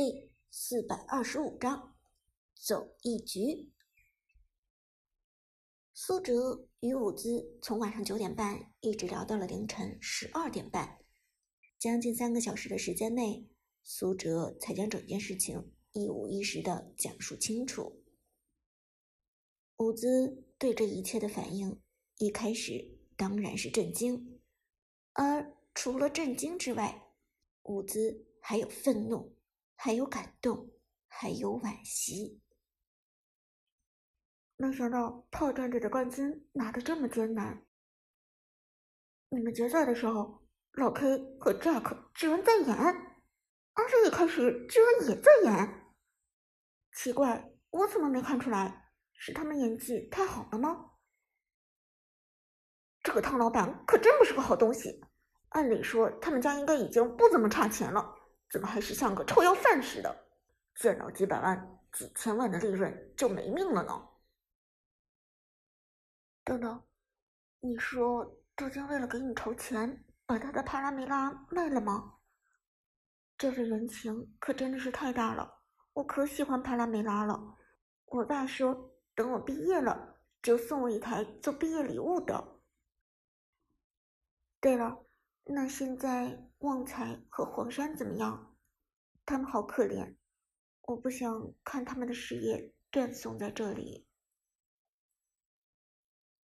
第四百二十五章，走一局。苏哲与伍兹从晚上九点半一直聊到了凌晨十二点半，将近三个小时的时间内，苏哲才将整件事情一五一十的讲述清楚。伍兹对这一切的反应，一开始当然是震惊，而除了震惊之外，伍兹还有愤怒。还有感动，还有惋惜。没想到炮战队的冠军拿的这么艰难。你们决赛的时候，老 K 和 Jack 居然在演，阿飞一开始居然也在演。奇怪，我怎么没看出来？是他们演技太好了吗？这个汤老板可真不是个好东西。按理说，他们家应该已经不怎么差钱了。怎么还是像个臭要饭似的？见到几百万、几千万的利润就没命了呢？等等，你说杜江为了给你筹钱，把他的帕拉梅拉卖了吗？这份人情可真的是太大了，我可喜欢帕拉梅拉了。我爸说，等我毕业了就送我一台做毕业礼物的。对了。那现在旺财和黄山怎么样？他们好可怜，我不想看他们的事业断送在这里。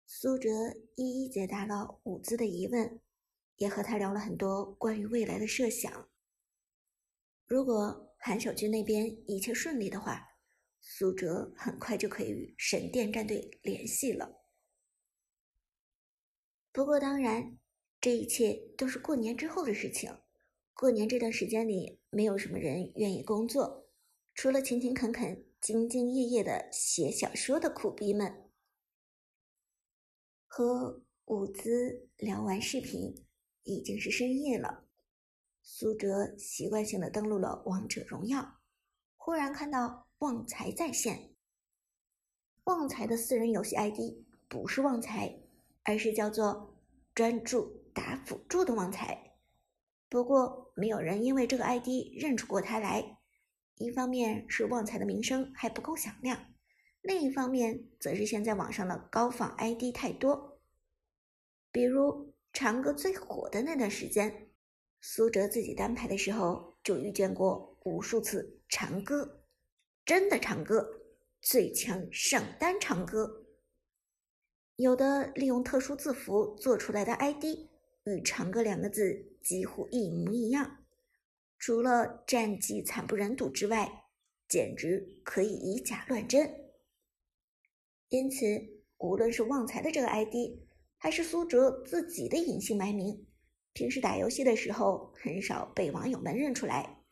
苏哲一一解答了伍兹的疑问，也和他聊了很多关于未来的设想。如果韩小军那边一切顺利的话，苏哲很快就可以与神殿战队联系了。不过当然。这一切都是过年之后的事情。过年这段时间里，没有什么人愿意工作，除了勤勤恳恳、兢兢业业的写小说的苦逼们。和伍兹聊完视频，已经是深夜了。苏哲习惯性的登录了王者荣耀，忽然看到旺财在线。旺财的私人游戏 ID 不是旺财，而是叫做专注。打辅助的旺财，不过没有人因为这个 ID 认出过他来。一方面是旺财的名声还不够响亮，另一方面则是现在网上的高仿 ID 太多。比如长歌最火的那段时间，苏哲自己单排的时候就遇见过无数次长歌，真的长歌，最强上单长歌。有的利用特殊字符做出来的 ID。与“长歌”两个字几乎一模一样，除了战绩惨不忍睹之外，简直可以以假乱真。因此，无论是旺财的这个 ID，还是苏哲自己的隐姓埋名，平时打游戏的时候很少被网友们认出来，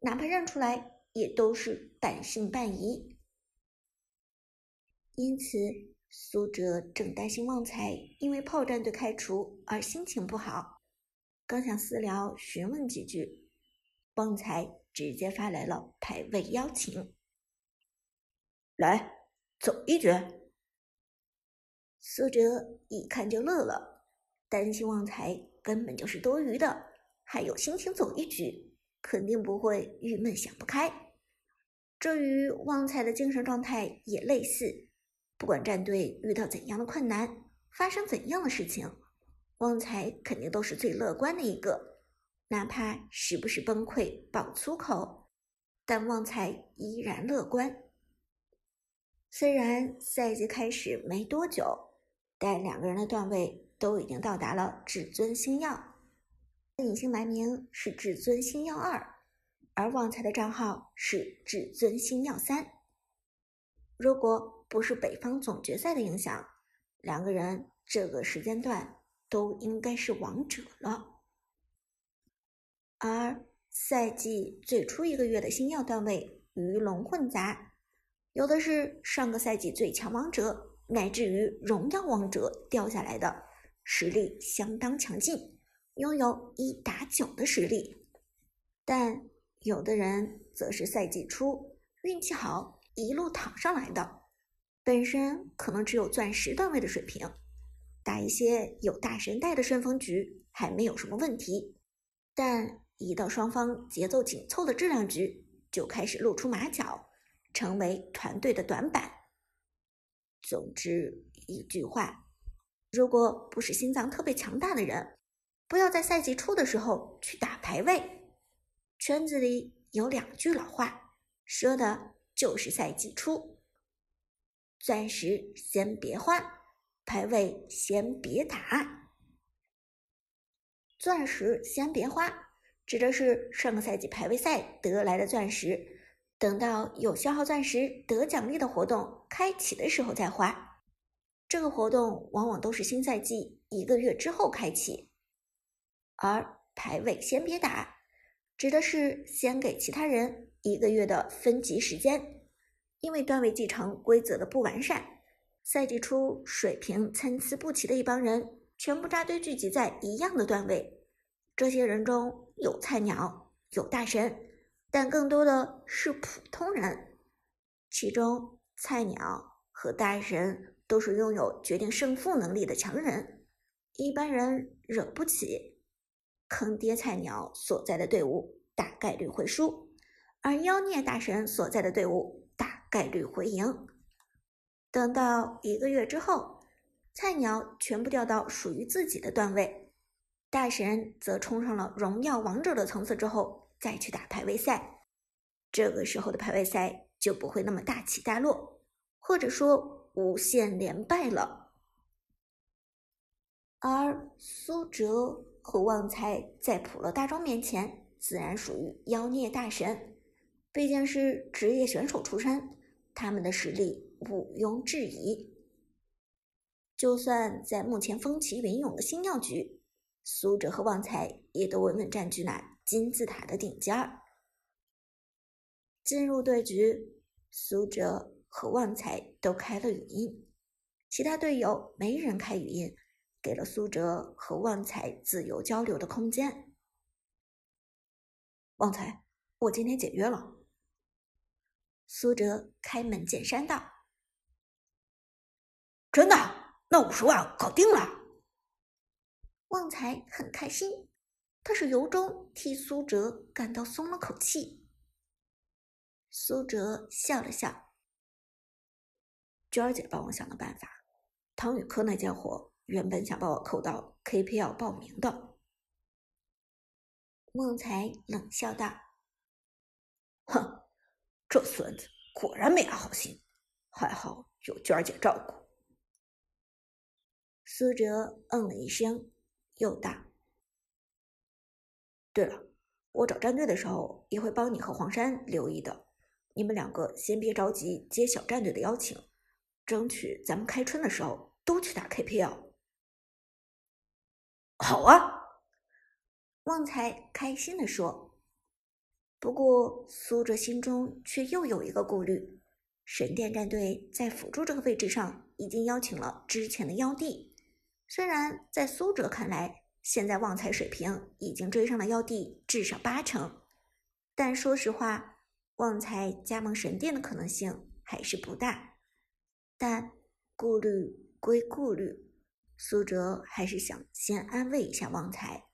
哪怕认出来，也都是半信半疑。因此。苏哲正担心旺财因为炮战队开除而心情不好，刚想私聊询问几句，旺财直接发来了排位邀请，来走一局。苏哲一看就乐了，担心旺财根本就是多余的，还有心情走一局，肯定不会郁闷想不开。这与旺财的精神状态也类似。不管战队遇到怎样的困难，发生怎样的事情，旺财肯定都是最乐观的一个。哪怕时不时崩溃爆粗口，但旺财依然乐观。虽然赛季开始没多久，但两个人的段位都已经到达了至尊星耀。隐姓埋名是至尊星耀二，而旺财的账号是至尊星耀三。如果不是北方总决赛的影响，两个人这个时间段都应该是王者了。而赛季最初一个月的星耀段位鱼龙混杂，有的是上个赛季最强王者，乃至于荣耀王者掉下来的，实力相当强劲，拥有一打九的实力；但有的人则是赛季初运气好，一路躺上来的。本身可能只有钻石段位的水平，打一些有大神带的顺风局还没有什么问题，但一到双方节奏紧凑的质量局，就开始露出马脚，成为团队的短板。总之一句话，如果不是心脏特别强大的人，不要在赛季初的时候去打排位。圈子里有两句老话，说的就是赛季初：钻石先别换，排位先别打。钻石先别花，指的是上个赛季排位赛得来的钻石，等到有消耗钻石得奖励的活动开启的时候再花。这个活动往往都是新赛季一个月之后开启。而排位先别打，指的是先给其他人一个月的分级时间，因为段位继承规则的不完善，赛季初水平参差不齐的一帮人。全部扎堆聚集在一样的段位，这些人中有菜鸟，有大神，但更多的是普通人。其中，菜鸟和大神都是拥有决定胜负能力的强人，一般人惹不起。坑爹菜鸟所在的队伍大概率会输，而妖孽大神所在的队伍概率回赢。等到一个月之后。菜鸟全部掉到属于自己的段位，大神则冲上了荣耀王者的层次之后再去打排位赛。这个时候的排位赛就不会那么大起大落，或者说无限连败了。而苏哲和旺财在普罗大庄面前自然属于妖孽大神，毕竟是职业选手出身，他们的实力毋庸置疑。就算在目前风起云涌的星耀局，苏哲和旺财也都稳稳占据那金字塔的顶尖儿。进入对局，苏哲和旺财都开了语音，其他队友没人开语音，给了苏哲和旺财自由交流的空间。旺财，我今天解约了。苏哲开门见山道：“真的？”那五十万搞定了，旺财很开心，他是由衷替苏哲感到松了口气。苏哲笑了笑：“娟儿姐帮我想的办法，唐雨科那家伙原本想把我扣到 KPL 报名的。”旺财冷笑道：“ 哼，这孙子果然没安好心，还好有娟儿姐照顾。”苏哲嗯了一声，又道：“对了，我找战队的时候也会帮你和黄山留意的。你们两个先别着急接小战队的邀请，争取咱们开春的时候都去打 KPL。”好啊，旺财开心的说。不过苏哲心中却又有一个顾虑：神殿战队在辅助这个位置上已经邀请了之前的妖帝。虽然在苏哲看来，现在旺财水平已经追上了妖帝至少八成，但说实话，旺财加盟神殿的可能性还是不大。但顾虑归顾虑，苏哲还是想先安慰一下旺财。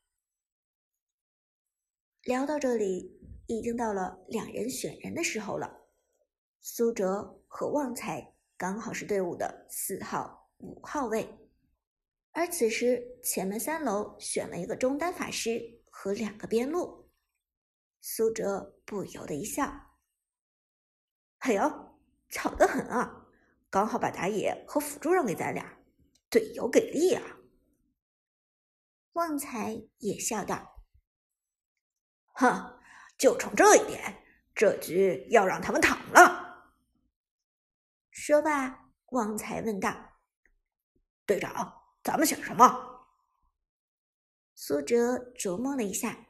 聊到这里，已经到了两人选人的时候了。苏哲和旺财刚好是队伍的四号、五号位。而此时，前门三楼选了一个中单法师和两个边路。苏哲不由得一笑：“哎呦，巧得很啊！刚好把打野和辅助让给咱俩，队友给力啊！”旺财也笑道：“哼，就冲这一点，这局要让他们躺了。”说罢，旺财问道：“队长。”咱们选什么？苏哲琢磨了一下，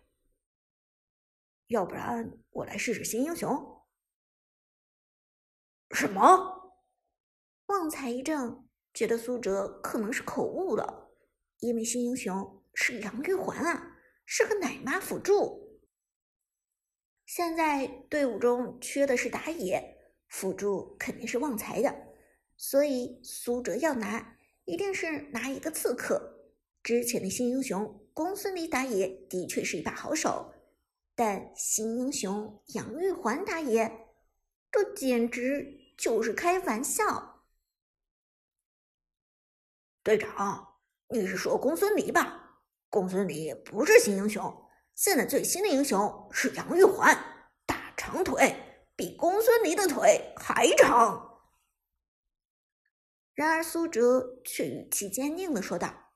要不然我来试试新英雄。什么？旺财一怔，觉得苏哲可能是口误了，因为新英雄是杨玉环啊，是个奶妈辅助。现在队伍中缺的是打野，辅助肯定是旺财的，所以苏哲要拿。一定是拿一个刺客。之前的新英雄公孙离打野的确是一把好手，但新英雄杨玉环打野，这简直就是开玩笑。队长，你是说公孙离吧？公孙离不是新英雄，现在最新的英雄是杨玉环，大长腿，比公孙离的腿还长。然而苏哲却语气坚定的说道：“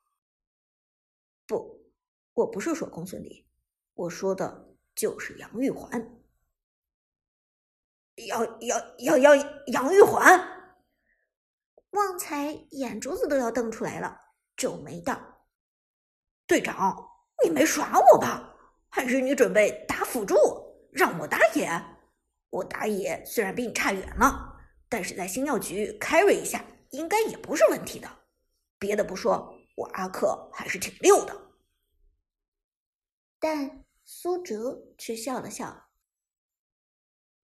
不，我不是说公孙离，我说的。”就是杨玉环，杨杨杨杨杨玉环，旺财眼珠子都要瞪出来了，皱眉道：“队长，你没耍我吧？还是你准备打辅助，让我打野？我打野虽然比你差远了，但是在星耀局 carry 一下，应该也不是问题的。别的不说，我阿克还是挺溜的。”但。苏哲却笑了笑：“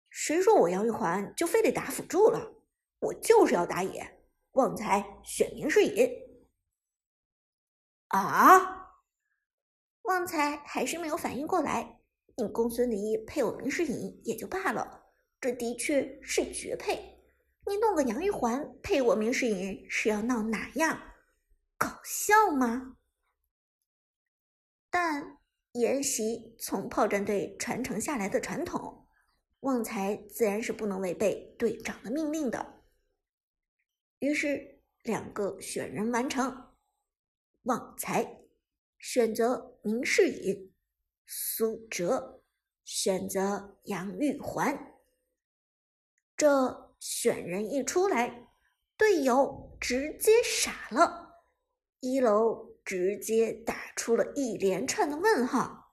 谁说我杨玉环就非得打辅助了？我就是要打野。旺财选明世隐。”啊！旺财还是没有反应过来。你公孙离配我明世隐也就罢了，这的确是绝配。你弄个杨玉环配我明世隐是要闹哪样？搞笑吗？但。沿袭从炮战队传承下来的传统，旺财自然是不能违背队长的命令的。于是，两个选人完成，旺财选择明世隐，苏哲选择杨玉环。这选人一出来，队友直接傻了，一楼。直接打出了一连串的问号。